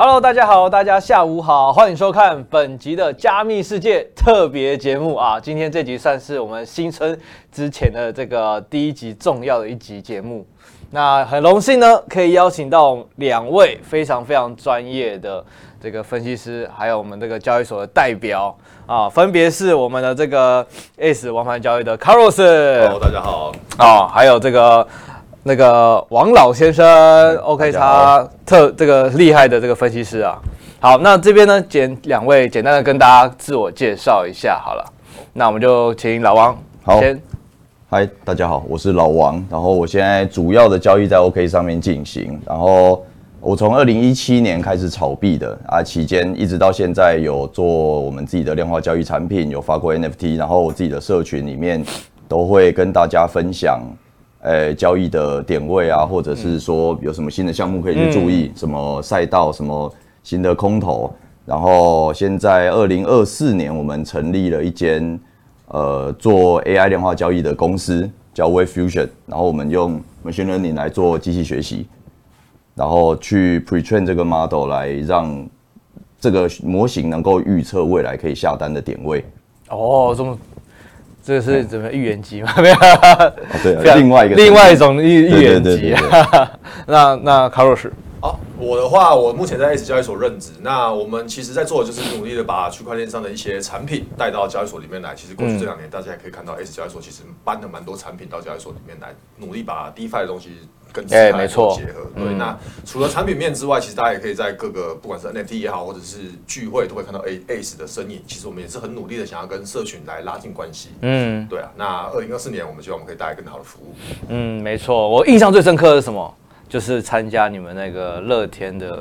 Hello，大家好，大家下午好，欢迎收看本集的加密世界特别节目啊！今天这集算是我们新春之前的这个第一集重要的一集节目。那很荣幸呢，可以邀请到两位非常非常专业的这个分析师，还有我们这个交易所的代表啊，分别是我们的这个 ACE 王牌交易的 Carlos。Hello，大家好。啊，还有这个。那个王老先生，OK，他特这个厉害的这个分析师啊。好，那这边呢，简两位简单的跟大家自我介绍一下好了。那我们就请老王好先。嗨，大家好，我是老王。然后我现在主要的交易在 OK 上面进行。然后我从二零一七年开始炒币的啊，期间一直到现在有做我们自己的量化交易产品，有发过 NFT，然后我自己的社群里面都会跟大家分享。呃、欸，交易的点位啊，或者是说有什么新的项目可以去注意，嗯、什么赛道，什么新的空头。然后现在二零二四年，我们成立了一间呃做 AI 量化交易的公司，叫 Wave Fusion。然后我们用 Machine Learning 来做机器学习，然后去 Pre-train 这个 model 来让这个模型能够预测未来可以下单的点位。哦，这么。这是怎么预言机吗？没有、哦，对，另外一个另外一种预预言机。那那卡洛斯，好，我的话，我目前在 ACE 交易所任职。那我们其实在做的就是努力的把区块链上的一些产品带到交易所里面来。其实过去这两年，大家也可以看到 ACE 交易所其实搬了蛮多产品到交易所里面来，努力把 DeFi 的东西。跟哎，没错，结合对。那除了产品面之外，其实大家也可以在各个不管是 NFT 也好，或者是聚会，都会看到 A ACE 的身影。其实我们也是很努力的，想要跟社群来拉近关系。嗯，对啊。那二零二四年，我们希望我们可以带来更好的服务。嗯，没错。我印象最深刻的是什么？就是参加你们那个乐天的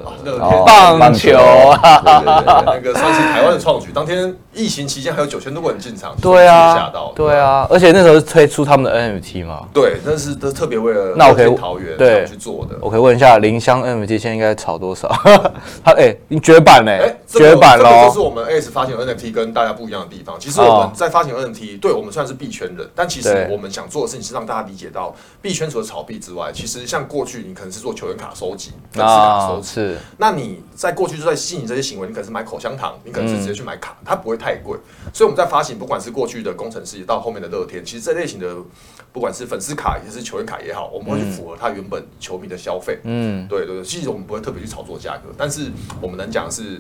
棒球啊，那个算是台湾的创举。当天疫情期间还有九千多个人进场，对啊，吓到对啊，而且那时候是推出他们的 NFT 嘛，对，那是都特别为了乐天桃园对去做的。我可以问一下，林香 NFT 现在应该炒多少？他哎，你绝版嘞，绝版了！这是我们 ACE 发行 NFT 跟大家不一样的地方。其实我们在发行 NFT，对我们算是币圈人，但其实我们想做的事情是让大家理解到，币圈除了炒币之外，其实像过去你。可能是做球员卡收集，粉丝卡收集。那你在过去就在吸引这些行为，你可能是买口香糖，你可能是直接去买卡，它不会太贵。所以我们在发行，不管是过去的工程师，到后面的乐天，其实这类型的，不管是粉丝卡也是球员卡也好，我们会去符合它原本球迷的消费。嗯，对对对，其实我们不会特别去炒作价格，但是我们能讲的是。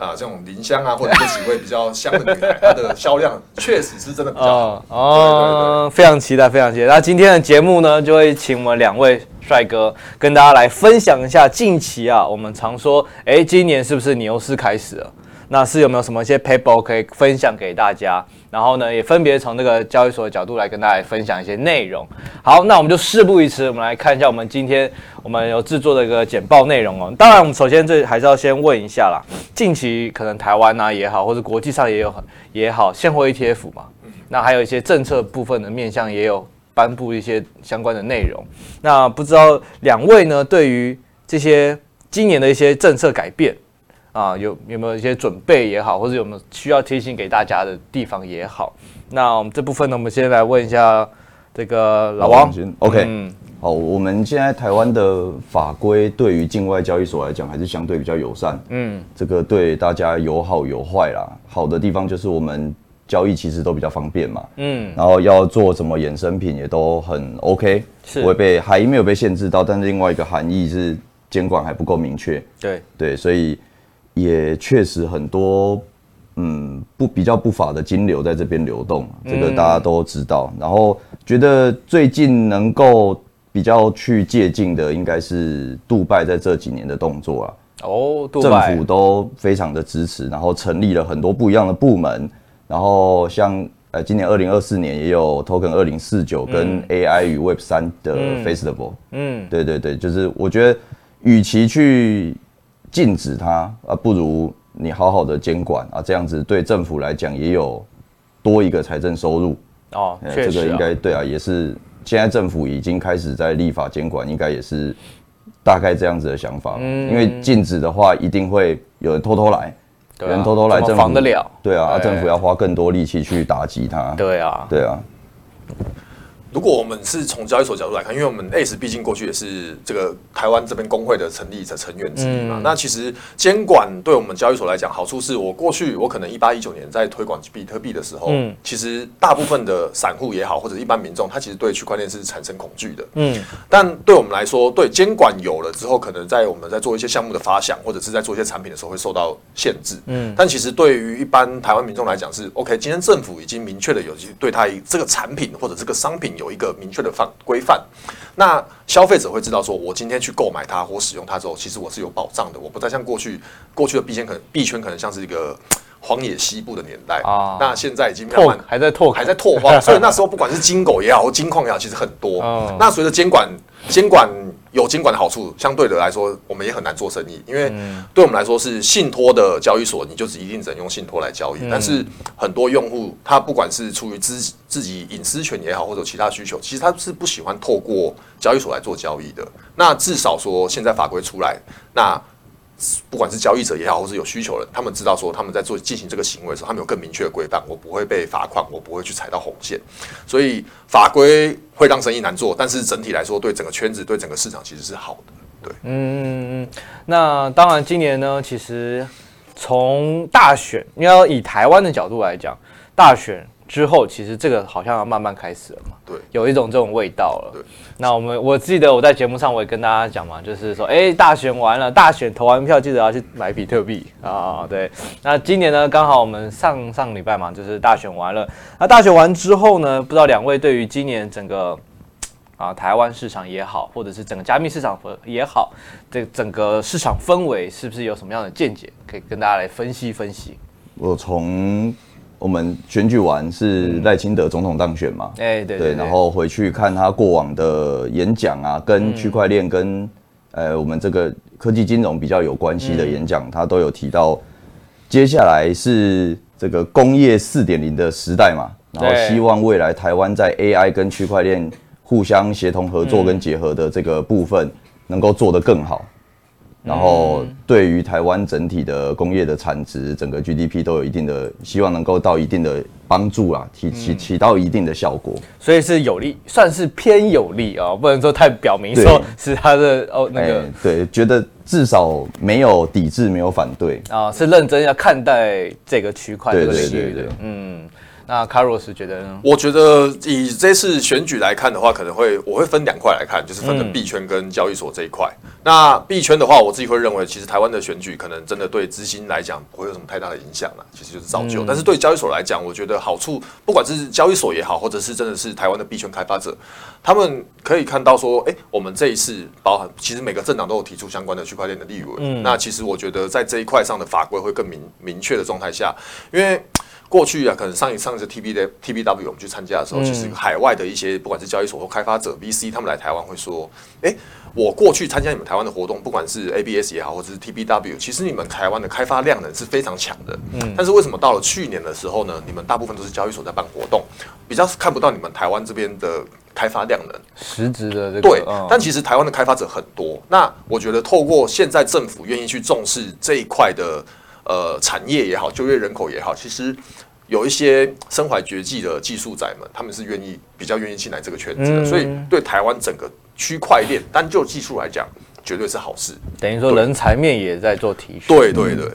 啊，这种林香啊，或者这几位比较香的女孩，她的销量确实是真的比较好。哦，非常期待，非常期待。那今天的节目呢，就会请我们两位帅哥跟大家来分享一下近期啊，我们常说，哎，今年是不是牛市开始了？那是有没有什么一些 paper 可以分享给大家？然后呢，也分别从这个交易所的角度来跟大家分享一些内容。好，那我们就事不宜迟，我们来看一下我们今天我们有制作的一个简报内容哦。当然，我们首先这还是要先问一下啦，近期可能台湾啊也好，或者国际上也有很也好，现货 ETF 嘛，那还有一些政策部分的面向也有颁布一些相关的内容。那不知道两位呢，对于这些今年的一些政策改变？啊，有有没有一些准备也好，或者有没有需要提醒给大家的地方也好？那我们这部分呢，我们先来问一下这个老王。OK，嗯，好，我们现在台湾的法规对于境外交易所来讲还是相对比较友善。嗯，这个对大家有好有坏啦。好的地方就是我们交易其实都比较方便嘛。嗯，然后要做什么衍生品也都很 OK，是不会被还没有被限制到，但是另外一个含义是监管还不够明确。对对，所以。也确实很多，嗯，不比较不法的金流在这边流动，这个大家都知道。然后觉得最近能够比较去借鉴的，应该是杜拜在这几年的动作啊。哦，政府都非常的支持，然后成立了很多不一样的部门。然后像呃，今年二零二四年也有 Token 二零四九跟 AI 与 Web 三的 Festival。嗯，对对对，就是我觉得与其去。禁止它啊，不如你好好的监管啊，这样子对政府来讲也有多一个财政收入哦。这个应该对啊，也是现在政府已经开始在立法监管，应该也是大概这样子的想法。嗯，因为禁止的话，一定会有人偷偷来，有人偷偷来，政府防得了？对啊，政府要花更多力气去打击它。对啊，对啊。如果我们是从交易所角度来看，因为我们 ACE 毕竟过去也是这个台湾这边工会的成立者成员之一嘛，嗯、那其实监管对我们交易所来讲，好处是我过去我可能一八一九年在推广比特币的时候，嗯，其实大部分的散户也好，或者一般民众，他其实对区块链是产生恐惧的，嗯，但对我们来说，对监管有了之后，可能在我们在做一些项目的发想，或者是在做一些产品的时候会受到限制，嗯，但其实对于一般台湾民众来讲是 OK，今天政府已经明确的有对他这个产品或者这个商品有一个明确的范规范，那消费者会知道说，我今天去购买它或使用它之后，其实我是有保障的，我不再像过去过去的币圈可能币圈可能像是一个荒野西部的年代啊，那现在已经慢慢还在拓还在拓荒，所以那时候不管是金狗也好或金矿也好，其实很多。那随着监管监管。有监管的好处，相对的来说，我们也很难做生意，因为对我们来说是信托的交易所，你就一定只能用信托来交易。但是很多用户，他不管是出于自自己隐私权也好，或者其他需求，其实他是不喜欢透过交易所来做交易的。那至少说，现在法规出来，那。不管是交易者也好，或是有需求的人，他们知道说他们在做进行这个行为的时候，他们有更明确的规范，我不会被罚款，我不会去踩到红线。所以法规会让生意难做，但是整体来说，对整个圈子、对整个市场其实是好的。对，嗯，那当然，今年呢，其实从大选，你要以台湾的角度来讲，大选。之后，其实这个好像要慢慢开始了嘛，对，有一种这种味道了。对，那我们我记得我在节目上我也跟大家讲嘛，就是说，哎，大选完了，大选投完票，记得要去买比特币啊。对，那今年呢，刚好我们上上礼拜嘛，就是大选完了。那大选完之后呢，不知道两位对于今年整个啊台湾市场也好，或者是整个加密市场也好，这整个市场氛围是不是有什么样的见解，可以跟大家来分析分析？我从。我们选举完是赖清德总统当选嘛？哎，对对，然后回去看他过往的演讲啊，跟区块链跟呃我们这个科技金融比较有关系的演讲，他都有提到，接下来是这个工业四点零的时代嘛，然后希望未来台湾在 AI 跟区块链互相协同合作跟结合的这个部分能够做得更好。然后对于台湾整体的工业的产值，整个 GDP 都有一定的希望，能够到一定的帮助啊，起起起到一定的效果，所以是有利，算是偏有利啊，不能说太表明说是他的哦那个对，觉得至少没有抵制，没有反对。啊，是认真要看待这个区块对对对对，嗯。那卡洛斯觉得呢？我觉得以这次选举来看的话，可能会我会分两块来看，就是分成币圈跟交易所这一块。嗯、那币圈的话，我自己会认为，其实台湾的选举可能真的对资金来讲不会有什么太大的影响了，其实就是造就。嗯、但是对交易所来讲，我觉得好处，不管是交易所也好，或者是真的是台湾的币圈开发者，他们可以看到说，哎、欸，我们这一次包含其实每个政党都有提出相关的区块链的立委。嗯、那其实我觉得在这一块上的法规会更明明确的状态下，因为。过去啊，可能上一上一次 T B 的 T B W 我们去参加的时候，嗯、其实海外的一些不管是交易所或开发者 V C，他们来台湾会说：“哎、欸，我过去参加你们台湾的活动，不管是 A B S 也好，或者是 T B W，其实你们台湾的开发量能是非常强的。嗯，但是为什么到了去年的时候呢？你们大部分都是交易所在办活动，比较看不到你们台湾这边的开发量能实质的这个。对，嗯、但其实台湾的开发者很多。那我觉得透过现在政府愿意去重视这一块的。呃，产业也好，就业人口也好，其实有一些身怀绝技的技术仔们，他们是愿意比较愿意进来这个圈子的，嗯、所以对台湾整个区块链单就技术来讲，绝对是好事。等于说人才面也在做提升。对对对。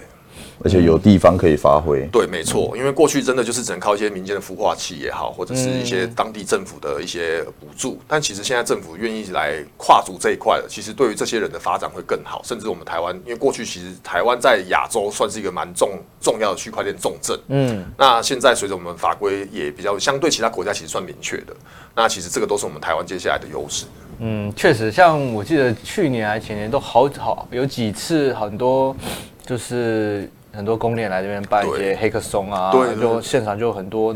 而且有地方可以发挥，对，没错，因为过去真的就是只能靠一些民间的孵化器也好，或者是一些当地政府的一些补助，但其实现在政府愿意来跨足这一块了，其实对于这些人的发展会更好，甚至我们台湾，因为过去其实台湾在亚洲算是一个蛮重重要的区块链重镇，嗯，那现在随着我们法规也比较相对其他国家其实算明确的，那其实这个都是我们台湾接下来的优势。嗯，确实，像我记得去年还前年都好好有几次很多就是。很多公链来这边办一些黑客松啊，对，就现场就很多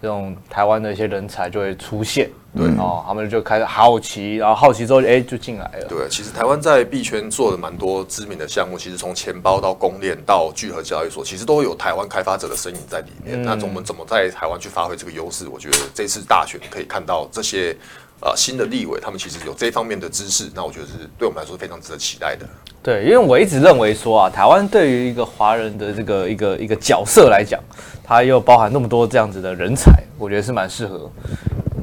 这种台湾的一些人才就会出现，对哦，他们就开始好奇，然后好奇之后，哎，就进来了。对，其实台湾在币圈做的蛮多知名的项目，其实从钱包到公链到聚合交易所，其实都有台湾开发者的身影在里面。嗯、那我们怎么在台湾去发挥这个优势？我觉得这次大选可以看到这些。呃，新的立委他们其实有这方面的知识，那我觉得是对我们来说非常值得期待的。对，因为我一直认为说啊，台湾对于一个华人的这个一个一个角色来讲，它又包含那么多这样子的人才，我觉得是蛮适合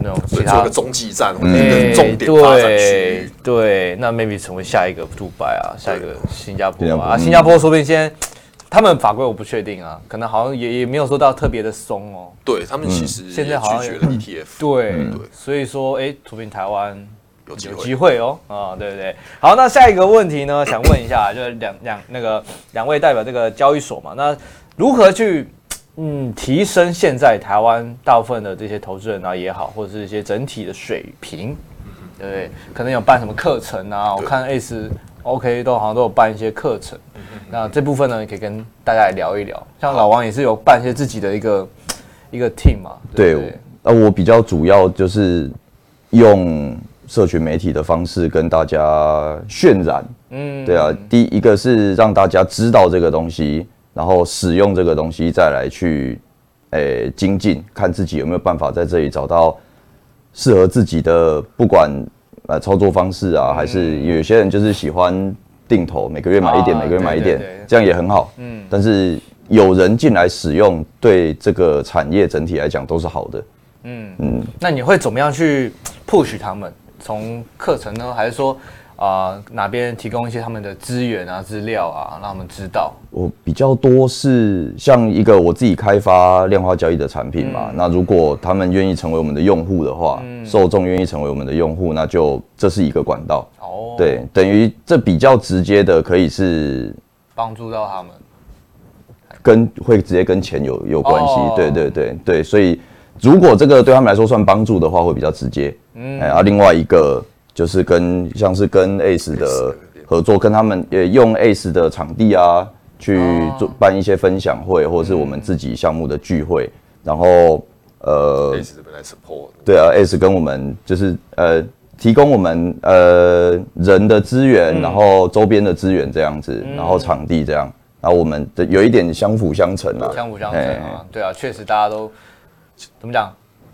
那种其他做一个中继站或者一个重点发展区，对对，那 maybe 成为下一个杜拜啊，下一个新加坡啊，新加坡说不定现在他们法规我不确定啊，可能好像也也没有说到特别的松哦。对他们其实现在好像拒绝了 ETF，对对，所以说哎，说不定台湾有机会哦啊，对不对？好，那下一个问题呢，想问一下，就是两两那个两位代表这个交易所嘛，那如何去？嗯，提升现在台湾大部分的这些投资人啊也好，或者是一些整体的水平，对不对？可能有办什么课程啊？我看 ACE OK 都好像都有办一些课程。那这部分呢，也可以跟大家来聊一聊。像老王也是有办一些自己的一个 一个 team 嘛。对，那，我比较主要就是用社群媒体的方式跟大家渲染。嗯，对啊，第一个是让大家知道这个东西。然后使用这个东西，再来去，诶、欸、精进，看自己有没有办法在这里找到适合自己的，不管呃操作方式啊，还是有些人就是喜欢定投，每个月买一点，每个月买一点，这样也很好。嗯，但是有人进来使用，对这个产业整体来讲都是好的。嗯嗯，那你会怎么样去 push 他们？从课程呢，还是说？啊、呃，哪边提供一些他们的资源啊、资料啊，让他们知道。我比较多是像一个我自己开发量化交易的产品嘛。嗯、那如果他们愿意成为我们的用户的话，嗯、受众愿意成为我们的用户，那就这是一个管道。哦，对，等于这比较直接的，可以是帮助到他们，跟会直接跟钱有有关系。哦、对对对对，所以如果这个对他们来说算帮助的话，会比较直接。嗯，哎，啊，另外一个。就是跟像是跟 ACE 的合作，跟他们也用 ACE 的场地啊，去做办一些分享会，或者是我们自己项目的聚会，然后呃，ACE 这边来 support，对啊，ACE 跟我们就是呃提供我们呃人的资源，然后周边的资源这样子，然后场地这样，然后我们的有一点相辅相成啊，相辅相成啊，对啊，确实大家都怎么讲，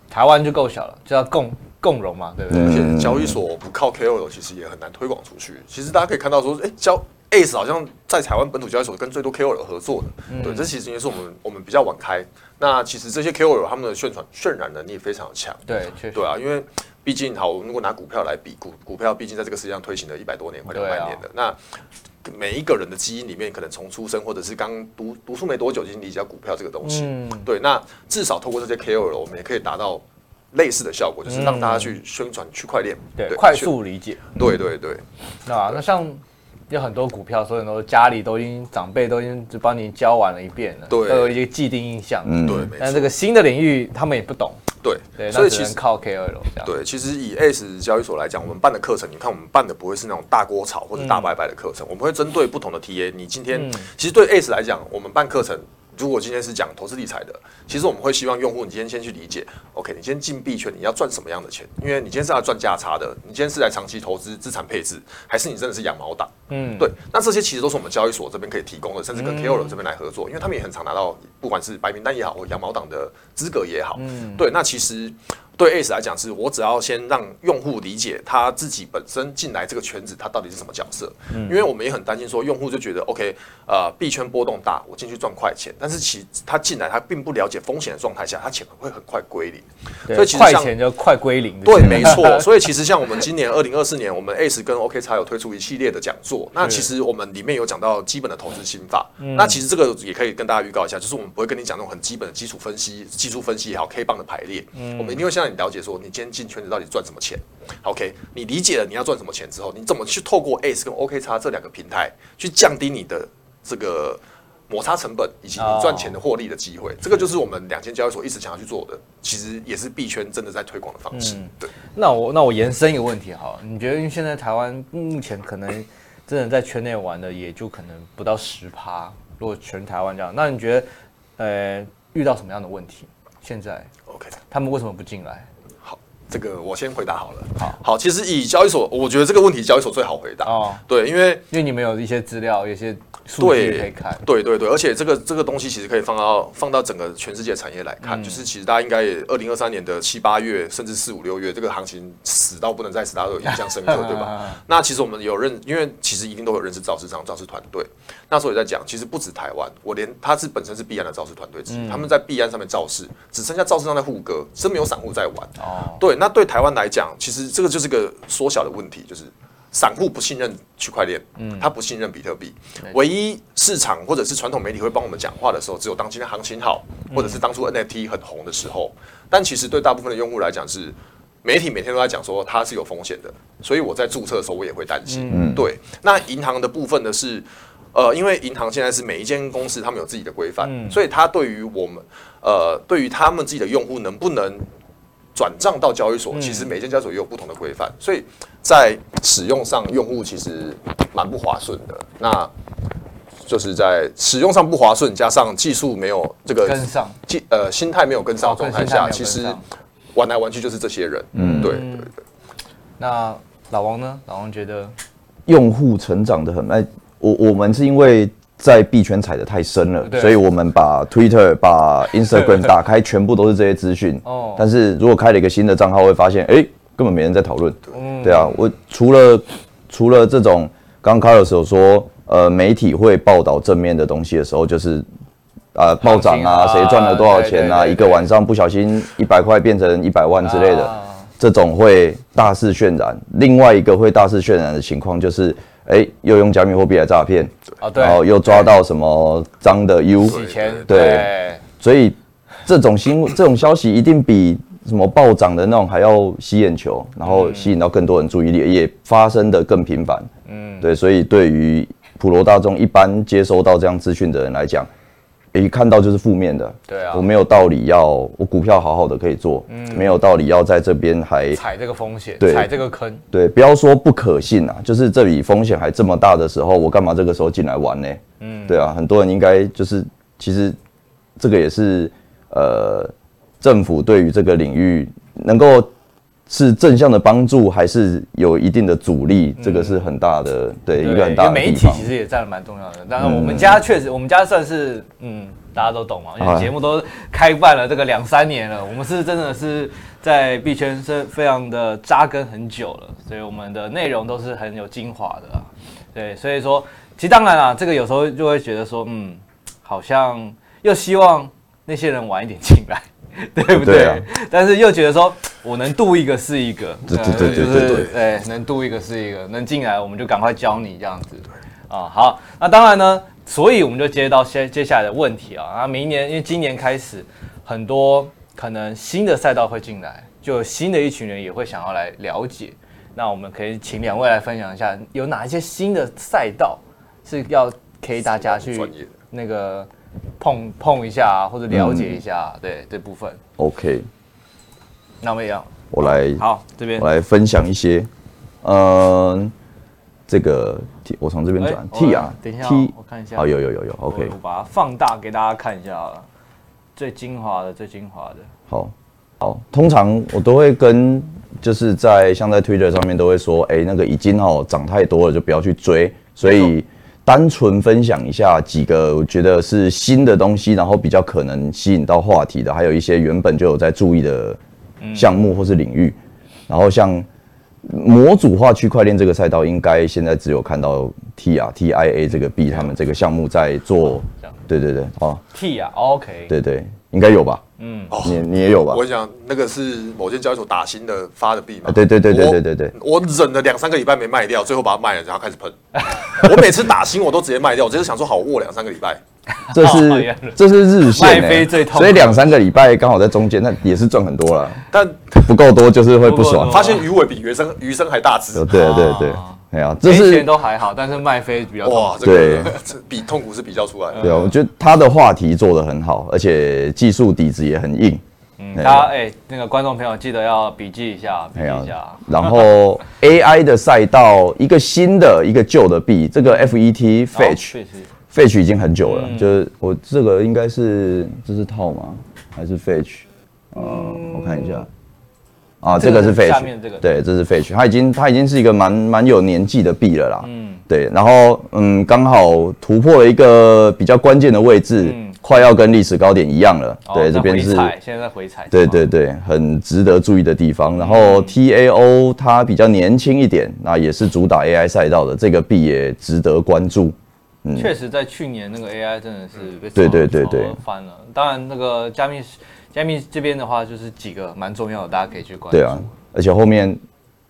台湾就够小了，就要共。共荣嘛，对不对？而且交易所不靠 KOL，其实也很难推广出去。其实大家可以看到说，哎，交 ACE 好像在台湾本土交易所跟最多 KOL 合作的，嗯、对，这其实也是我们我们比较晚开。那其实这些 KOL 他们的宣传渲染能力非常强，对，确实，对啊，因为毕竟好，如果拿股票来比，股股票毕竟在这个世界上推行了一百多年，快两百年的，啊、那每一个人的基因里面，可能从出生或者是刚读读书没多久已经理解到股票这个东西，嗯、对，那至少透过这些 KOL，我们也可以达到。类似的效果就是让大家去宣传区块链，对，快速理解，对对对。那那像有很多股票，所以说家里都已经长辈都已经就帮你教完了一遍了，对，都有一些既定印象，嗯，对。但这个新的领域他们也不懂，对对，所以其实靠 KOL 这样。对，其实以 ACE 交易所来讲，我们办的课程，你看我们办的不会是那种大锅炒或者大白白的课程，我们会针对不同的 TA。你今天其实对 ACE 来讲，我们办课程。如果今天是讲投资理财的，其实我们会希望用户你今天先去理解，OK，你今天进币圈你要赚什么样的钱？因为你今天是要赚价差的，你今天是来长期投资资产配置，还是你真的是养毛党？嗯，对，那这些其实都是我们交易所这边可以提供的，甚至跟 KOL 这边来合作，因为他们也很常拿到不管是白名单也好，或养毛党的资格也好，嗯，对，那其实。对 ACE 来讲，是我只要先让用户理解他自己本身进来这个圈子，他到底是什么角色。嗯，因为我们也很担心说，用户就觉得 OK，呃，币圈波动大，我进去赚快钱，但是其他进来他并不了解风险的状态下，他钱会很快归零。所以其实快钱就快归零。对，没错。所以其实像我们今年二零二四年，我们 ACE 跟 OK 才有推出一系列的讲座。那其实我们里面有讲到基本的投资心法。嗯，那其实这个也可以跟大家预告一下，就是我们不会跟你讲那种很基本的基础分析、技术分析也好，K 棒的排列。嗯，我们一定会先让你了解说，你今天进圈子到底赚什么钱？OK，你理解了你要赚什么钱之后，你怎么去透过 ACE 跟 OK 叉这两个平台去降低你的这个摩擦成本以及你赚钱的获利的机会？Oh. 这个就是我们两千交易所一直想要去做的，其实也是币圈真的在推广的方式。嗯、对，那我那我延伸一个问题哈，你觉得因为现在台湾目前可能真的在圈内玩的也就可能不到十趴，如果全台湾这样，那你觉得呃遇到什么样的问题？现在 OK，他们为什么不进来？这个我先回答好了。好，好，其实以交易所，我觉得这个问题交易所最好回答。哦，对，因为因为你们有一些资料，有些数据，可以看。对对对，而且这个这个东西其实可以放到放到整个全世界产业来看，嗯、就是其实大家应该也二零二三年的七八月，甚至四五六月，这个行情死到不能再死，大家都有印象深刻，对吧？那其实我们有认，因为其实一定都有认识造市商、造市团队。那时候也在讲，其实不止台湾，我连他是本身是币安的造市团队之一，嗯、他们在币安上面造市，只剩下造市商在护歌，真没有散户在玩。哦，对，那对台湾来讲，其实这个就是个缩小的问题，就是。散户不信任区块链，嗯，他不信任比特币。唯一市场或者是传统媒体会帮我们讲话的时候，只有当今天行情好，或者是当初 NFT 很红的时候。但其实对大部分的用户来讲，是媒体每天都在讲说它是有风险的，所以我在注册的时候我也会担心。嗯，对。那银行的部分呢是，呃，因为银行现在是每一间公司他们有自己的规范，所以它对于我们，呃，对于他们自己的用户能不能转账到交易所，其实每间交易所也有不同的规范，所以在使用上，用户其实蛮不划算的。那就是在使用上不划算，加上技术没有这个跟上，技呃心态没有跟上的状态下，其实玩来玩去就是这些人。嗯，对对对。那老王呢？老王觉得用户成长的很慢。我我们是因为。在币圈踩的太深了，所以我们把 Twitter、把 Instagram 打开，全部都是这些资讯。哦，但是如果开了一个新的账号，会发现，哎，根本没人在讨论。对啊，我除了除了这种，刚刚 Carlos 有说，呃，媒体会报道正面的东西的时候，就是啊，暴涨啊，谁赚了多少钱啊，一个晚上不小心一百块变成一百万之类的，这种会大肆渲染。另外一个会大肆渲染的情况就是。哎，又用加密货币来诈骗，然后又抓到什么脏的 U，洗钱，对，所以这种新、这种消息一定比什么暴涨的那种还要吸眼球，然后吸引到更多人注意力，也发生的更频繁。嗯，对，所以对于普罗大众一般接收到这样资讯的人来讲。一看到就是负面的，对啊，我没有道理要我股票好好的可以做，嗯，没有道理要在这边还踩这个风险，对，踩这个坑，对，不要说不可信啊，就是这里风险还这么大的时候，我干嘛这个时候进来玩呢？嗯，对啊，很多人应该就是其实这个也是呃政府对于这个领域能够。是正向的帮助，还是有一定的阻力？这个是很大的，对，一个很大的地方。媒体其实也占了蛮重要的。当然，我们家确实，我们家算是，嗯，大家都懂嘛，因为节目都开办了这个两三年了，我们是真的是在币圈是非常的扎根很久了，所以我们的内容都是很有精华的。对，所以说，其实当然啦，这个有时候就会觉得说，嗯，好像又希望那些人晚一点进来。对不对？对啊、但是又觉得说，我能度一个是一个，对对对对对对，哎，能度一个是一个，能进来我们就赶快教你这样子。啊，好，那当然呢，所以我们就接到接接下来的问题啊。那明年因为今年开始，很多可能新的赛道会进来，就有新的一群人也会想要来了解。那我们可以请两位来分享一下，有哪一些新的赛道是要可以大家去那个。碰碰一下啊，或者了解一下，嗯、对这部分。OK，那么样，我来好这边，我来分享一些。嗯，这个 T，我从这边转 T 啊，等一下 T，我看一下。好，有有有有，OK，我把它放大给大家看一下好了，最精华的，最精华的。好，好，通常我都会跟，就是在像在 Twitter 上面都会说，哎，那个已经哦涨太多了，就不要去追，所以。单纯分享一下几个我觉得是新的东西，然后比较可能吸引到话题的，还有一些原本就有在注意的项目或是领域。然后像模组化区块链这个赛道，应该现在只有看到 TIA TIA 这个 B 他们这个项目在做。对对对，哦，TIA，OK，对对。应该有吧，嗯，你你也有吧？我想那个是某间交易所打新的发的币嘛。对对对对对对对。我忍了两三个礼拜没卖掉，最后把它卖了，然后开始喷。我每次打新我都直接卖掉，我只是想说好握两三个礼拜。这是这是日线，卖飞最痛，所以两三个礼拜刚好在中间，那也是赚很多了。但不够多就是会不爽。发现鱼尾比鱼身鱼身还大只。对对对。没有，这是都还好，但是卖飞比较哇，对，这比痛苦是比较出来的。对啊，我觉得他的话题做得很好，而且技术底子也很硬。嗯，大家哎，那个观众朋友记得要笔记一下，笔记一下。然后 AI 的赛道，一个新的，一个旧的币，这个 FET Fetch，Fetch 已经很久了，就是我这个应该是这是套吗？还是 Fetch？嗯，我看一下。啊，这个是 Fetch，对，这是 Fetch，它已经它已经是一个蛮蛮有年纪的币了啦。嗯，对，然后嗯，刚好突破了一个比较关键的位置，嗯、快要跟历史高点一样了。哦、对，这边是现在在回踩。对对对，很值得注意的地方。然后 TAO 它比较年轻一点，那也是主打 AI 赛道的，这个币也值得关注。嗯，确实，在去年那个 AI 真的是被对对对对翻了。当然，那个加密加密这边的话，就是几个蛮重要的，大家可以去关注。对啊，而且后面。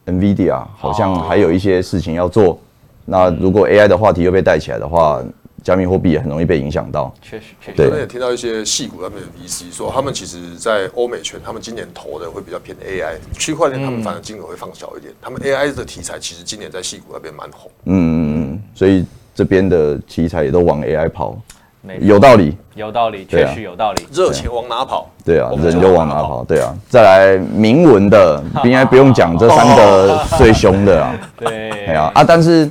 NVIDIA 好像还有一些事情要做，那如果 AI 的话题又被带起来的话，加密货币也很容易被影响到。确实，确实。对，我也听到一些矽谷那边的 VC 说，他们其实，在欧美圈，他们今年投的会比较偏 AI，区块链他们反而金额会放小一点。他们 AI 的题材其实今年在矽谷那边蛮红。嗯嗯嗯，所以这边的题材也都往 AI 跑。有道理，有道理，确实有道理。热情往哪跑？对啊，人就往哪跑。对啊，再来铭文的，应该不用讲这三个最凶的啊。对，哎呀啊，但是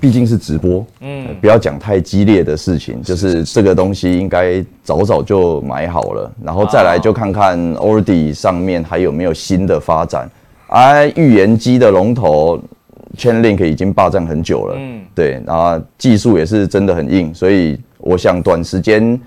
毕竟是直播，嗯，不要讲太激烈的事情，就是这个东西应该早早就买好了，然后再来就看看 Ordi 上面还有没有新的发展。哎，预言机的龙头。Chainlink 已经霸占很久了，嗯，对，然后技术也是真的很硬，所以我想短时间，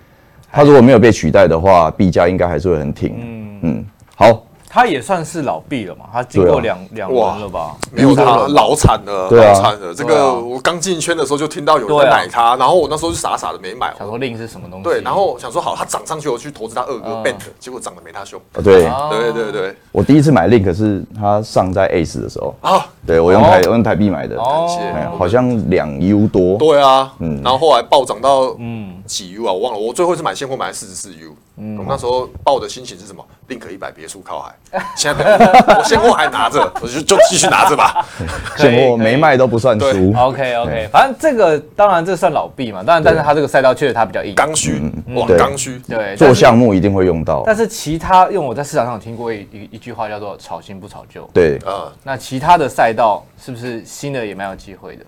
它如果没有被取代的话，币价应该还是会很挺，嗯。嗯，好。它也算是老币了嘛，他经过两两轮了吧？没有他老惨了，老惨了。这个我刚进圈的时候就听到有人买他，然后我那时候就傻傻的没买。想说 Link 是什么东西？对，然后想说好，他涨上去，我去投资他二哥 Bent，结果涨得没他凶。对。对对对，我第一次买 Link 是他上在 Ace 的时候。啊，对我用台我用台币买的，感谢，好像两 U 多。对啊，嗯，然后后来暴涨到嗯。几 U 啊，我忘了，我最后一次买现货买四十四 U。嗯，我那时候抱的心情是什么？Link 一百别墅靠海，现在我现货还拿着，我就就继续拿着吧。现货没卖都不算输。OK OK，反正这个当然这算老币嘛，当然但是它这个赛道确实它比较硬，刚需，哇，刚需。对，做项目一定会用到。但是其他，因为我在市场上有听过一一一句话叫做“炒新不炒旧”。对，啊，那其他的赛道是不是新的也蛮有机会的？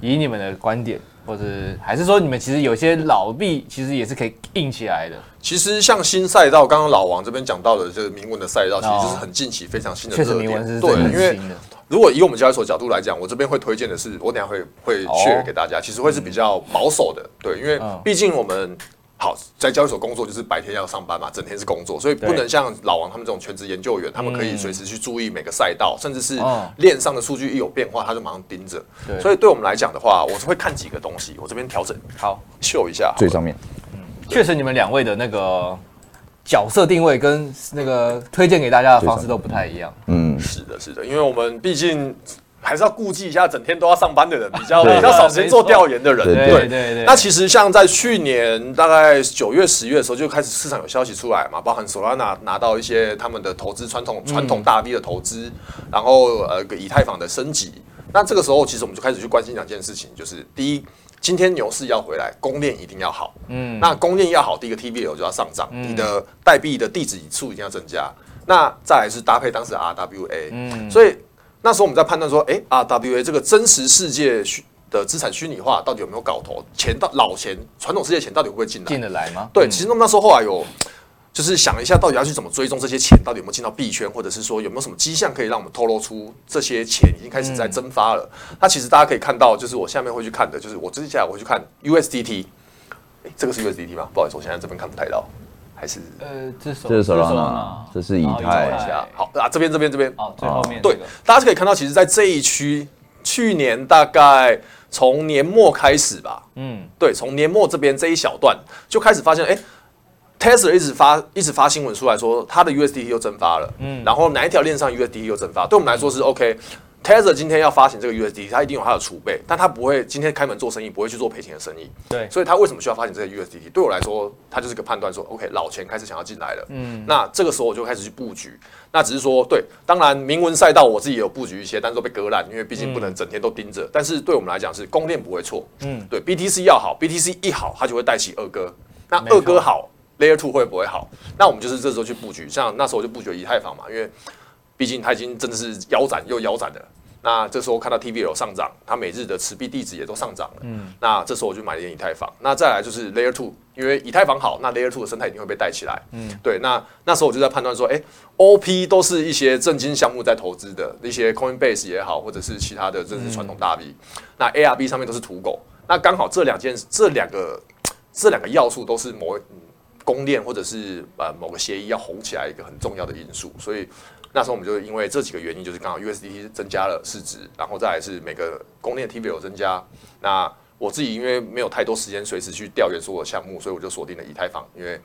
以你们的观点。或者还是说，你们其实有些老币其实也是可以硬起来的。其实像新赛道，刚刚老王这边讲到的这个铭文的赛道，其实就是很近期非常新的。确实，铭文是对，因为如果以我们交易所角度来讲，我这边会推荐的是，我等下会会 share 给大家，其实会是比较保守的。对，因为毕竟我们。好，在交易所工作就是白天要上班嘛，整天是工作，所以不能像老王他们这种全职研究员，他们可以随时去注意每个赛道，甚至是链上的数据一有变化，他就马上盯着。所以对我们来讲的话，我是会看几个东西，我这边调整好秀一下最上面。嗯，确实你们两位的那个角色定位跟那个推荐给大家的方式都不太一样。嗯，是的，是的，因为我们毕竟。还是要顾忌一下整天都要上班的人，比较比较少时间做调研的人。对对对。那其实像在去年大概九月、十月的时候，就开始市场有消息出来嘛，包含 Solana 拿到一些他们的投资传统传统大 V 的投资，然后呃以太坊的升级。那这个时候其实我们就开始去关心两件事情，就是第一，今天牛市要回来，供链一定要好。嗯。那供链要好，第一个 TVL 就要上涨，你的代币的地址数一定要增加。那再来是搭配当时 RWA。嗯。所以。那时候我们在判断说，哎，RWA 这个真实世界虚的资产虚拟化到底有没有搞头？钱到老钱，传统世界钱到底会不会进来？进得来吗？对，其实那么那时候后来有，就是想一下，到底要去怎么追踪这些钱，到底有没有进到币圈，或者是说有没有什么迹象可以让我们透露出这些钱已经开始在蒸发了？那其实大家可以看到，就是我下面会去看的，就是我接下来我会去看 USDT，哎，这个是 USDT 吗？不好意思，我现在这边看不太到。还是？呃，这是这是 Solana，这是以太。好啊，这边这边这边。哦，最后面对，大家就可以看到，其实，在这一区，去年大概从年末开始吧，嗯，对，从年末这边这一小段就开始发现，哎 Tesla 一直发一直发新闻出来说，它的 USDT 又蒸发了，嗯，然后哪一条链上 USDT 又蒸发，对我们来说是 OK。Tether 今天要发行这个 USDT，它一定有它的储备，但它不会今天开门做生意，不会去做赔钱的生意。对，所以它为什么需要发行这个 USDT？对我来说，它就是个判断，说 OK，老钱开始想要进来了。嗯，那这个时候我就开始去布局。那只是说，对，当然铭文赛道我自己也有布局一些，但是都被割烂，因为毕竟不能整天都盯着。嗯、但是对我们来讲是供链不会错。嗯，对，BTC 要好，BTC 一好，它就会带起二哥。那二哥好错，Layer Two 会不会好？那我们就是这时候去布局，像那时候我就布局以太坊嘛，因为毕竟它已经真的是腰斩又腰斩的。那这时候看到 TVL 上涨，它每日的持币地址也都上涨了。嗯，那这时候我就买了一点以太坊。那再来就是 Layer Two，因为以太坊好，那 Layer Two 的生态一定会被带起来。嗯，对。那那时候我就在判断说，哎、欸、，OP 都是一些正经项目在投资的，一些 Coinbase 也好，或者是其他的，这是传统大 V。嗯、那 ARB 上面都是土狗。那刚好这两件，这两个，这两个要素都是某公链或者是呃某个协议要红起来一个很重要的因素，所以。那时候我们就因为这几个原因，就是刚好 USDT 增加了市值，然后再来是每个公链 TVL 增加。那我自己因为没有太多时间随时去调研所有项目，所以我就锁定了以太坊。因为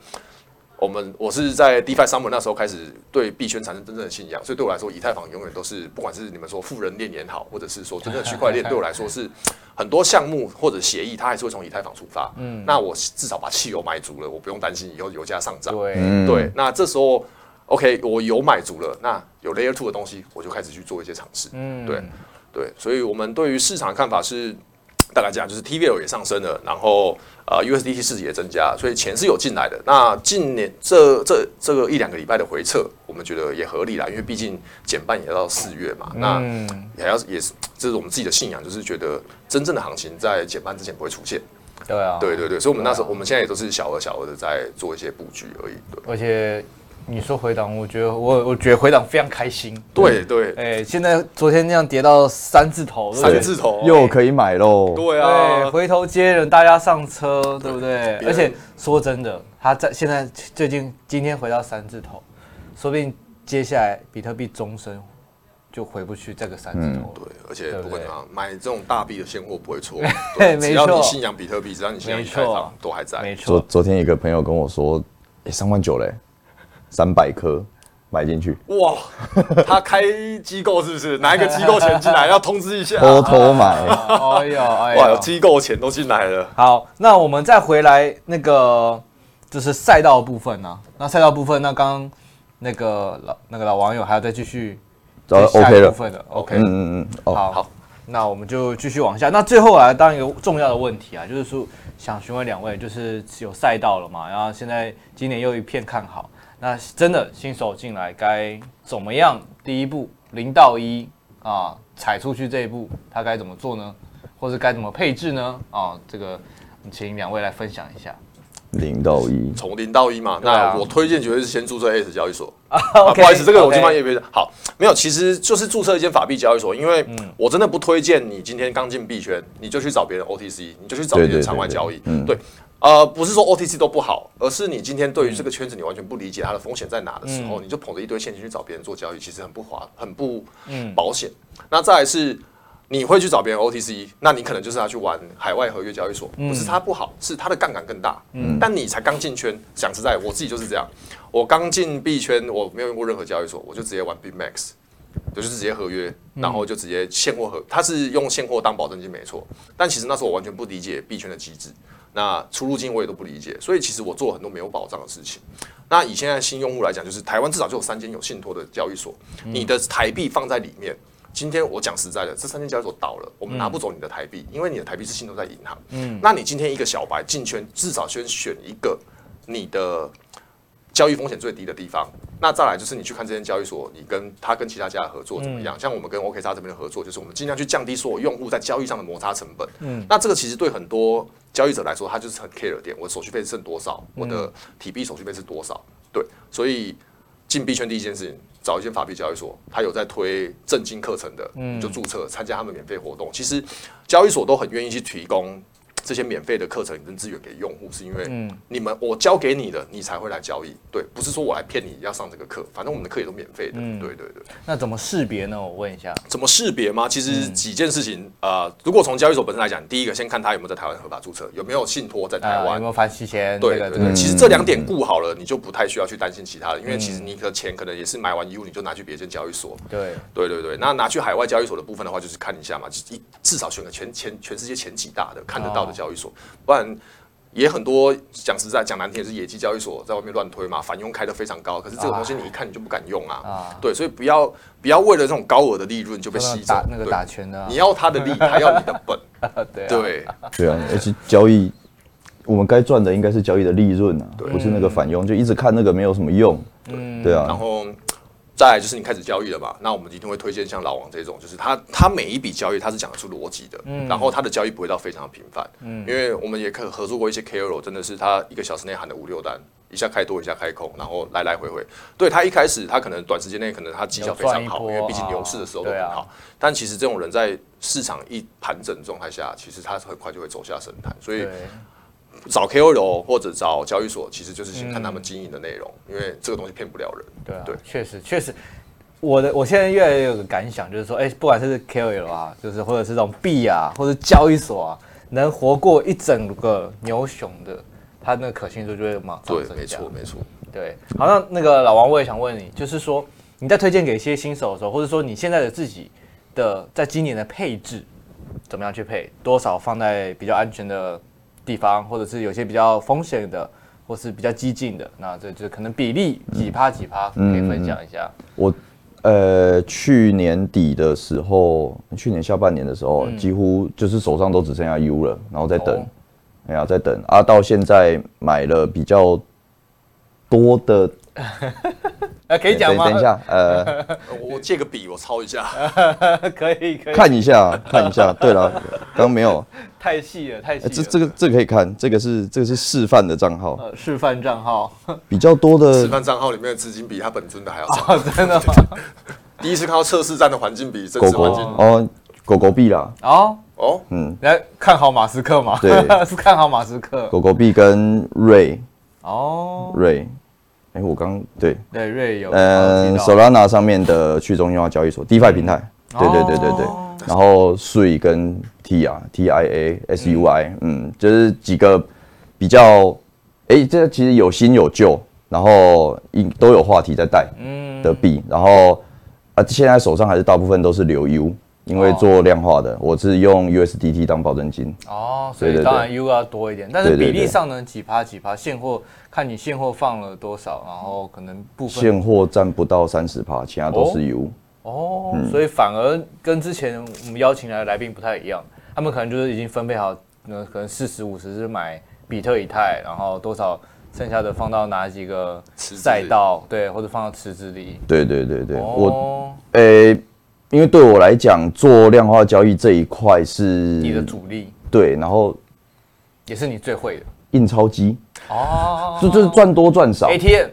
我们我是在 DeFi Summer 那时候开始对币圈产生真正的信仰，所以对我来说，以太坊永远都是不管是你们说富人链也好，或者是说真正的区块链，对我来说是很多项目或者协议，它还是会从以太坊出发。嗯，那我至少把汽油买足了，我不用担心以后油价上涨。对，对，那这时候。OK，我有买足了，那有 Layer Two 的东西，我就开始去做一些尝试。嗯，对对，所以我们对于市场的看法是，大概讲就是 TVL 也上升了，然后呃 USDT 市值也增加，所以钱是有进来的。那近年这这这个一两个礼拜的回撤，我们觉得也合理啦，因为毕竟减半也要到四月嘛，那也要也是这是我们自己的信仰，就是觉得真正的行情在减半之前不会出现。对啊，对对对，所以我们那时候我们现在也都是小额小额的在做一些布局而已。对，而且。你说回档，我觉得我我觉得回档非常开心。对对，哎、欸，现在昨天那样跌到三字头，三字头又可以买喽。对啊，回头接人，大家上车，对不对？而且说真的，他在现在最近今天回到三字头，说不定接下来比特币终身就回不去这个三字头。对，而且不管怎样，买这种大币的现货不会错。对，只要你信仰比特币，只要你信仰以太坊，都还在。没错。昨昨天一个朋友跟我说，哎，三万九嘞。三百颗买进去哇！他开机构是不是？拿一个机构钱进来要通知一下？偷偷买，哎呦哎呦！哇，有机构钱都进来了。好，那我们再回来那个就是赛道部分呢、啊？那赛道部分，那刚刚那个老那个老网友还要再继续下一部分的 OK 嗯嗯嗯，好好，那我们就继续往下。那最后来当一个重要的问题啊，就是说想询问两位，就是有赛道了嘛？然后现在今年又一片看好。那真的新手进来该怎么样？第一步零到一啊，踩出去这一步，他该怎么做呢？或者该怎么配置呢？啊，这个请两位来分享一下。零到一，从零到一嘛，那我推荐绝对是先注册 ACE 交易所。啊，不好意思，这个我今晚也别好，没有，其实就是注册一间法币交易所，因为我真的不推荐你今天刚进币圈，你就去找别人 OTC，你就去找别人场外交易，对。呃，不是说 OTC 都不好，而是你今天对于这个圈子你完全不理解它的风险在哪的时候，嗯、你就捧着一堆现金去找别人做交易，其实很不划，很不保险。嗯、那再来是你会去找别人 OTC，那你可能就是要去玩海外合约交易所，不是它不好，是它的杠杆更大。嗯，但你才刚进圈，讲实在，我自己就是这样，我刚进币圈，我没有用过任何交易所，我就直接玩 BitMax，就是直接合约，然后就直接现货合，他是用现货当保证金没错，但其实那时候我完全不理解币圈的机制。那出入境我也都不理解，所以其实我做了很多没有保障的事情。那以现在新用户来讲，就是台湾至少就有三间有信托的交易所，你的台币放在里面。今天我讲实在的，这三间交易所倒了，我们拿不走你的台币，因为你的台币是信托在银行。嗯，那你今天一个小白进圈，至少先选一个你的。交易风险最低的地方，那再来就是你去看这间交易所，你跟他跟其他家的合作怎么样？嗯、像我们跟 OKX 这边的合作，就是我们尽量去降低所有用户在交易上的摩擦成本。嗯，那这个其实对很多交易者来说，他就是很 care 的点，我手续费剩多少，我的体币手续费是多少？对，所以进币圈第一件事情，找一间法币交易所，他有在推正经课程的，嗯，就注册参加他们免费活动。其实交易所都很愿意去提供。这些免费的课程跟资源给用户，是因为你们我教给你的，你才会来交易。对，不是说我来骗你要上这个课，反正我们的课也都免费的。嗯，对对对。那怎么识别呢？我问一下。怎么识别吗？其实几件事情。呃，如果从交易所本身来讲，第一个先看他有没有在台湾合法注册，有没有信托在台湾，有没有反洗钱。对对对。其实这两点顾好了，你就不太需要去担心其他的，因为其实你的钱可能也是买完 U 你就拿去别间交易所。对对对对。那拿去海外交易所的部分的话，就是看一下嘛，一至少选个全全全世界前几大的看得到的交易所。不然也很多，讲实在讲难听也，是野鸡交易所在外面乱推嘛，反佣开的非常高，可是这个东西你一看你就不敢用啊。啊对，所以不要不要为了这种高额的利润就被吸走。那个打拳的、啊，你要他的利，他要你的本。对对对啊，而且交易我们该赚的应该是交易的利润啊，不是那个反佣，就一直看那个没有什么用。嗯，对啊。然后。再来就是你开始交易了嘛，那我们一定会推荐像老王这种，就是他他每一笔交易他是讲得出逻辑的，嗯，然后他的交易不会到非常的频繁，嗯，因为我们也可合作过一些 KOL，真的是他一个小时内喊了五六单，一下开多一下开空，然后来来回回，对他一开始他可能短时间内可能他绩效非常好，因为毕竟牛市的时候都很好，但其实这种人在市场一盘整状态下，其实他很快就会走下神坛，所以。找 KOL 或者找交易所，其实就是先看他们经营的内容，嗯，因为这个东西骗不了人。对啊，对，确实确实，我的我现在越来越有个感想，就是说，哎，不管是 KOL 啊，就是或者是这种币啊，或者交易所啊，能活过一整个牛熊的，它那个可信度就会马上增加。对，没错，没错。对，好，那那个老王，我也想问你，就是说你在推荐给一些新手的时候，或者说你现在的自己的在今年的配置，怎么样去配，多少放在比较安全的地方，或者是有些比较风险的，或是比较激进的，那这就可能比例几趴几趴，可以分享一下。嗯、我呃去年底的时候，去年下半年的时候，嗯、几乎就是手上都只剩下 U 了，然后在等，哎呀、哦，在等啊，到现在买了比较多的。啊，可以讲吗？等一下，呃，我借个笔，我抄一下。可以，可以看一下，看一下。对了，刚刚没有，太细了，太细了。这这个这个可以看，这个是这个是示范的账号。呃，示范账号比较多的示范账号里面的资金比他本尊的还要少。真的吗？第一次看到测试站的环境比真实环境哦，狗狗币啦。哦哦，嗯，来看好马斯克嘛？对，是看好马斯克。狗狗币跟瑞哦，瑞。哎，我刚对对瑞有嗯，Solana 上面的去中心化交易所 DeFi 平台，对对对对对，然后 Sui 跟 TIA TIA SUI，嗯，就是几个比较，哎，这其实有新有旧，然后一都有话题在带，嗯。的币，然后啊现在手上还是大部分都是留 U。因为做量化的，我是用 USDT 当保证金。哦，所以当然 U 要多一点，但是比例上呢，几趴几趴，现货看你现货放了多少，然后可能部分现货占不到三十趴，其他都是 U 哦，所以反而跟之前我们邀请来的来宾不太一样，他们可能就是已经分配好，呃，可能四十五十是买比特以太，然后多少剩下的放到哪几个赛道，对，或者放到池子里，对对对对，我诶。因为对我来讲，做量化交易这一块是你的主力，对，然后也是你最会的。印钞机。哦，就就是赚多赚少，ATM，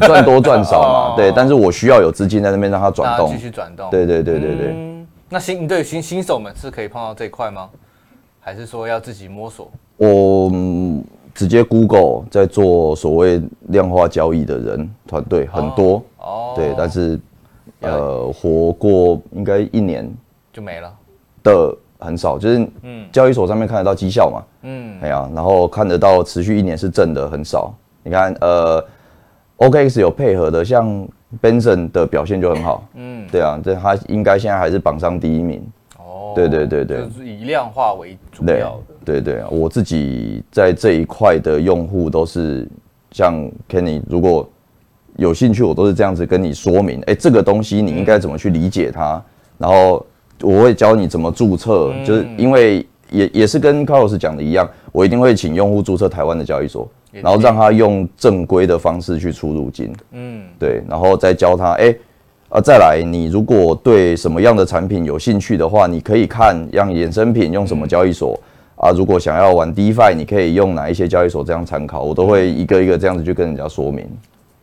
赚多赚少嘛，对，但是我需要有资金在那边让它转动，继续转动，对对对对对。那新对新新手们是可以碰到这一块吗？还是说要自己摸索？我直接 Google 在做所谓量化交易的人团队很多。哦，对，但是。呃，活过应该一年就没了的很少，就是嗯，交易所上面看得到绩效嘛，嗯，哎呀，然后看得到持续一年是正的很少。你看，呃，OKX 有配合的，像 Benson 的表现就很好，嗯，对啊，这他应该现在还是榜上第一名。哦，对对对对，就是以量化为主要的。对对对，我自己在这一块的用户都是像 Kenny，如果。有兴趣，我都是这样子跟你说明。哎，这个东西你应该怎么去理解它？然后我会教你怎么注册，就是因为也也是跟 Carlos 讲的一样，我一定会请用户注册台湾的交易所，然后让他用正规的方式去出入金。嗯，对，然后再教他。哎，啊，再来，你如果对什么样的产品有兴趣的话，你可以看让衍生品用什么交易所啊。如果想要玩 DeFi，你可以用哪一些交易所这样参考，我都会一个一个这样子去跟人家说明。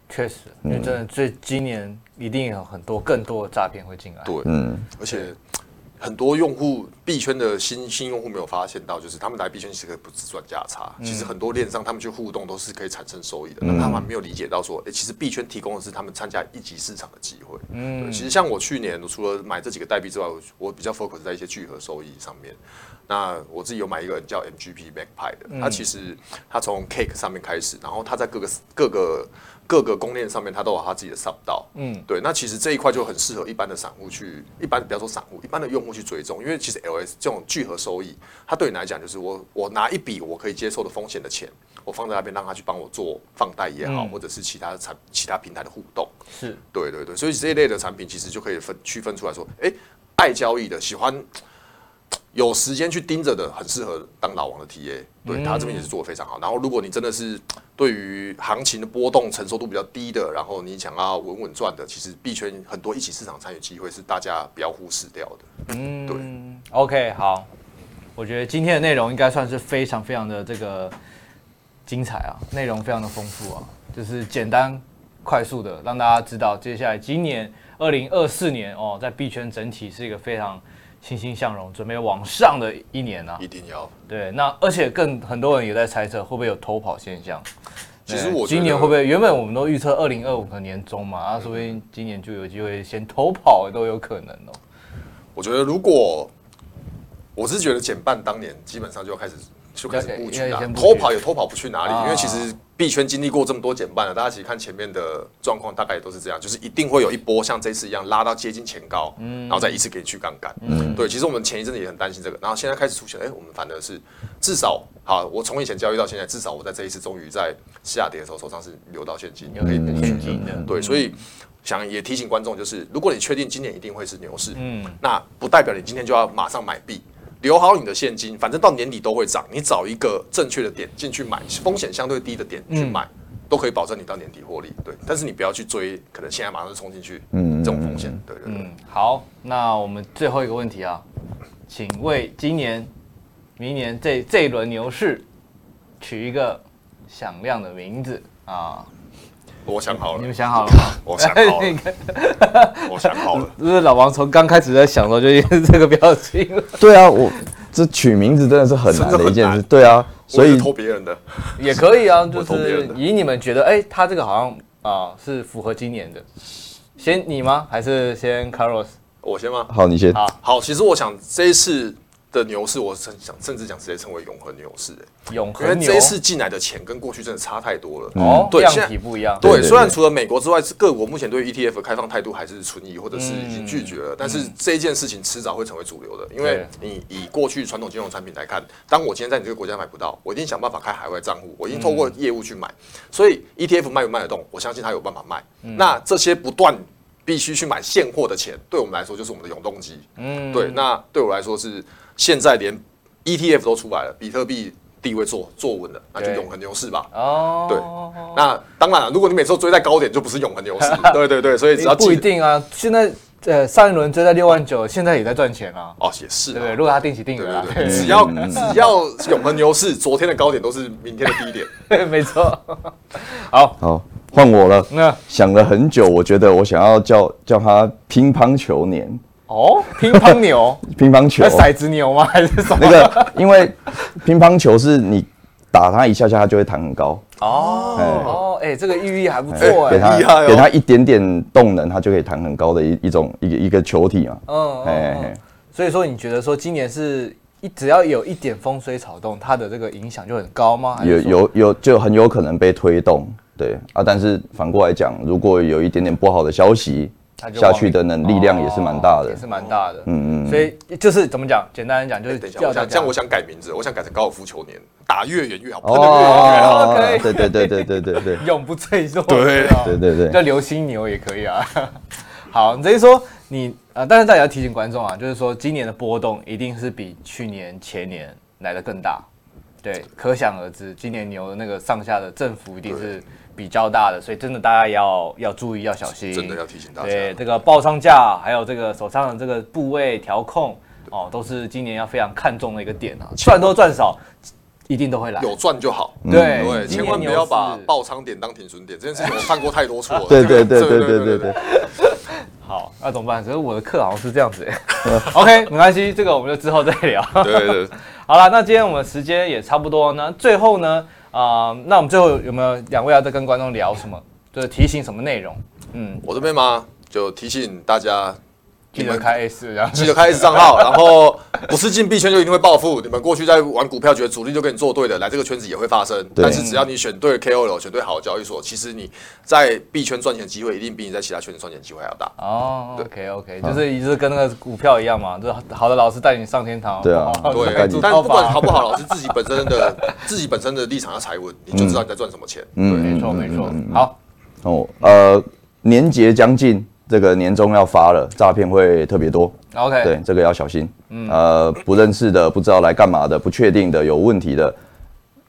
确实，因为真的，这今年一定有很多更多的诈骗会进来。对，嗯，而且很多用户币圈的新新用户没有发现到，就是他们来币圈其实可以不是赚价差，其实很多链上他们去互动都是可以产生收益的。那他们还没有理解到说，哎，其实币圈提供的是他们参加一级市场的机会。嗯，其实像我去年除了买这几个代币之外，我比较 focus 在一些聚合收益上面。那我自己有买一个叫 MGP Magpie 的，它其实它从 Cake 上面开始，然后它在各个各个。各个供链上面，它都有它自己的 sub 道，嗯，对，那其实这一块就很适合一般的散户去，一般不要说散户，一般的用户去追踪，因为其实 LS 这种聚合收益，它对你来讲就是我我拿一笔我可以接受的风险的钱，我放在那边让他去帮我做放贷也好，嗯、或者是其他的产其他平台的互动，是。对对对，所以这一类的产品其实就可以分区分出来说，哎、欸，爱交易的喜欢。有时间去盯着的，很适合当老王的 TA。对，他这边也是做的非常好。然后，如果你真的是对于行情的波动承受度比较低的，然后你想要稳稳赚的，其实币圈很多一起市场参与机会是大家不要忽视掉的。嗯，对。OK，好，我觉得今天的内容应该算是非常非常的这个精彩啊，内容非常的丰富啊，就是简单快速的让大家知道，接下来今年二零二四年哦，在币圈整体是一个非常。欣欣向荣，准备往上的一年啊，一定要对。那而且更很多人也在猜测，会不会有偷跑现象？其实我今年会不会？原本我们都预测二零二五的年中嘛，啊，说不定今年就有机会先偷跑都有可能哦。我觉得如果我是觉得减半当年基本上就要开始。就开始布局了，偷跑也偷跑不去哪里，啊、因为其实币圈经历过这么多减半了，大家其实看前面的状况，大概也都是这样，就是一定会有一波像这次一样拉到接近前高，嗯，然后再一次给你去杠杆，嗯，对，其实我们前一阵子也很担心这个，然后现在开始出现，哎、欸，我们反而是至少好，我从以前交易到现在，至少我在这一次终于在下跌的时候手上是留到现金，可以现金的，对，所以想也提醒观众，就是如果你确定今年一定会是牛市，嗯，那不代表你今天就要马上买币。留好你的现金，反正到年底都会涨。你找一个正确的点进去买，风险相对低的点去买，嗯、都可以保证你到年底获利。对，但是你不要去追，可能现在马上就冲进去，嗯，这种风险。对对对。嗯，好，那我们最后一个问题啊，请为今年、明年这这一轮牛市取一个响亮的名字啊。我想好了，你们想好了吗？我想好了，我想好了。就是老王从刚开始在想的时候就这个表情。对啊，我这取名字真的是很难的一件事。对啊，所以偷别人的也可以啊，就是以你们觉得，哎，他这个好像啊是符合今年的。先你吗？还是先 Carlos？我先吗？好，你先。好，好，其实我想这一次。的牛市，我甚想甚至讲直接称为永恒牛市，哎，永恒牛，因为这一次进来的钱跟过去真的差太多了。哦，对，量体不一样。对，虽然除了美国之外，各国目前对于 ETF 开放态度还是存疑，或者是已经拒绝了。但是这一件事情迟早会成为主流的，因为你以过去传统金融产品来看，当我今天在你这个国家买不到，我一定想办法开海外账户，我一定透过业务去买。所以 ETF 卖不卖得动，我相信它有办法卖。那这些不断必须去买现货的钱，对我们来说就是我们的永动机。嗯，对，那对我来说是现在连。ETF 都出来了，比特币地位坐坐稳了，那就永恒牛市吧。哦，对，那当然了，如果你每次都追在高点，就不是永恒牛市。对对对，所以只要不一定啊。现在呃，上一轮追在六万九，现在也在赚钱啊。哦，也是。对，如果他定期定额，只要只要永恒牛市，昨天的高点都是明天的低点。对，没错。好，好，换我了。那想了很久，我觉得我想要叫叫他乒乓球年。哦，乒乓牛，乒乓球，骰子牛吗？还是什么？那个，因为乒乓球是你打它一下下，它就会弹很高。哦，哦，哎，这个寓意还不错哎，给它给它一点点动能，它就可以弹很高的一一种一个一个球体嘛。嗯，哎，所以说你觉得说今年是一只要有一点风吹草动，它的这个影响就很高吗？有有有，就很有可能被推动。对啊，但是反过来讲，如果有一点点不好的消息。下去的能力量也是蛮大的，也是蛮大的，嗯嗯，所以就是怎么讲？简单来讲就是，等一下，我想这样，我想改名字，我想改成高尔夫球年，打越远越好，喷的越远越好，对对对对对对对，永不脆弱，对对对对，叫流星牛也可以啊。好，你直接说你啊，但是大家要提醒观众啊，就是说今年的波动一定是比去年前年来的更大，对，可想而知，今年牛的那个上下的振幅一定是。比较大的，所以真的大家要要注意，要小心。真的要提醒大家，对这个爆仓价，还有这个手上的这个部位调控哦，都是今年要非常看重的一个点啊。赚多赚少，一定都会来。有赚就好。对对，千万不要把爆仓点当停损点，这件事情我犯过太多错了。对 对对对对对对。好，那怎么办？可是我的课好像是这样子。OK，没关系，这个我们就之后再聊。对对对。好了，那今天我们时间也差不多，那最后呢？啊、那我们最后有没有两位要再跟观众聊什么？就是提醒什么内容？嗯，我这边嘛？就提醒大家。记得开 S，然后记得开 S 账号，然后不是进币圈就一定会暴富。你们过去在玩股票，觉得主力就跟你做对的，来这个圈子也会发生。但是只要你选对 KOL，选对好的交易所，其实你在币圈赚钱的机会一定比你在其他圈子赚钱机会还要大。哦，OK OK，就是一直跟那个股票一样嘛，就是好的老师带你上天堂。对啊，对。但不管好不好，老师自己本身的自己本身的立场要踩稳，你就知道你在赚什么钱。嗯，没错没错。好，哦，呃，年节将近。这个年终要发了，诈骗会特别多。OK，对，这个要小心。嗯，呃，不认识的、不知道来干嘛的、不确定的、有问题的，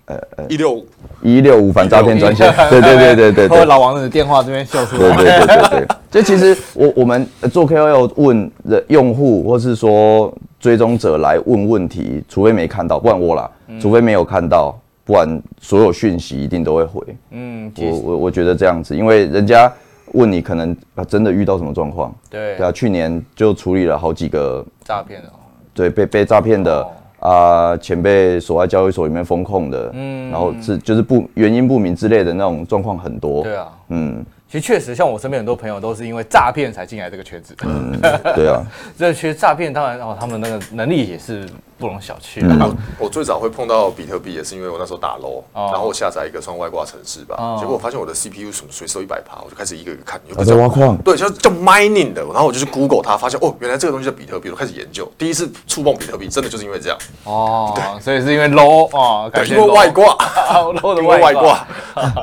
呃呃，一六五一六五反诈骗专线。对对对对对对。老王的电话这边秀出来。对对对对对。这 其实我我们做 KOL 问的用户，或是说追踪者来问问题，除非没看到，不然我啦，嗯、除非没有看到，不然所有讯息一定都会回。嗯，我我我觉得这样子，因为人家。问你可能啊真的遇到什么状况？对对啊，去年就处理了好几个诈骗的，对，被被诈骗的啊，钱被锁在交易所里面风控的，嗯，然后是就是不原因不明之类的那种状况很多。对啊，嗯。其实确实，像我身边很多朋友都是因为诈骗才进来这个圈子。嗯，对啊。这其实诈骗当然哦，他们那个能力也是不容小觑。嗯、我最早会碰到比特币，也是因为我那时候打 low，、哦、然后我下载一个算外挂城市吧，哦、结果我发现我的 CPU 什么随时都一百趴，我就开始一个一个看。我在挖矿。对，叫叫 mining 的，然后我就去 Google 它，发现哦，原来这个东西叫比特币，我开始研究。第一次触碰比特币，真的就是因为这样。哦，对，所以是因为 low 哦，感觉因为外挂，low 的外挂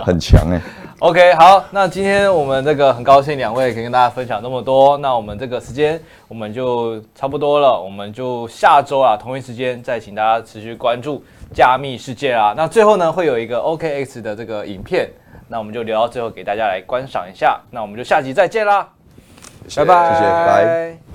很强哎。OK，好，那今天我们这个很高兴两位可以跟大家分享那么多，那我们这个时间我们就差不多了，我们就下周啊同一时间再请大家持续关注加密世界啊。那最后呢会有一个 OKX 的这个影片，那我们就留到最后给大家来观赏一下，那我们就下集再见啦，拜拜，谢谢，拜。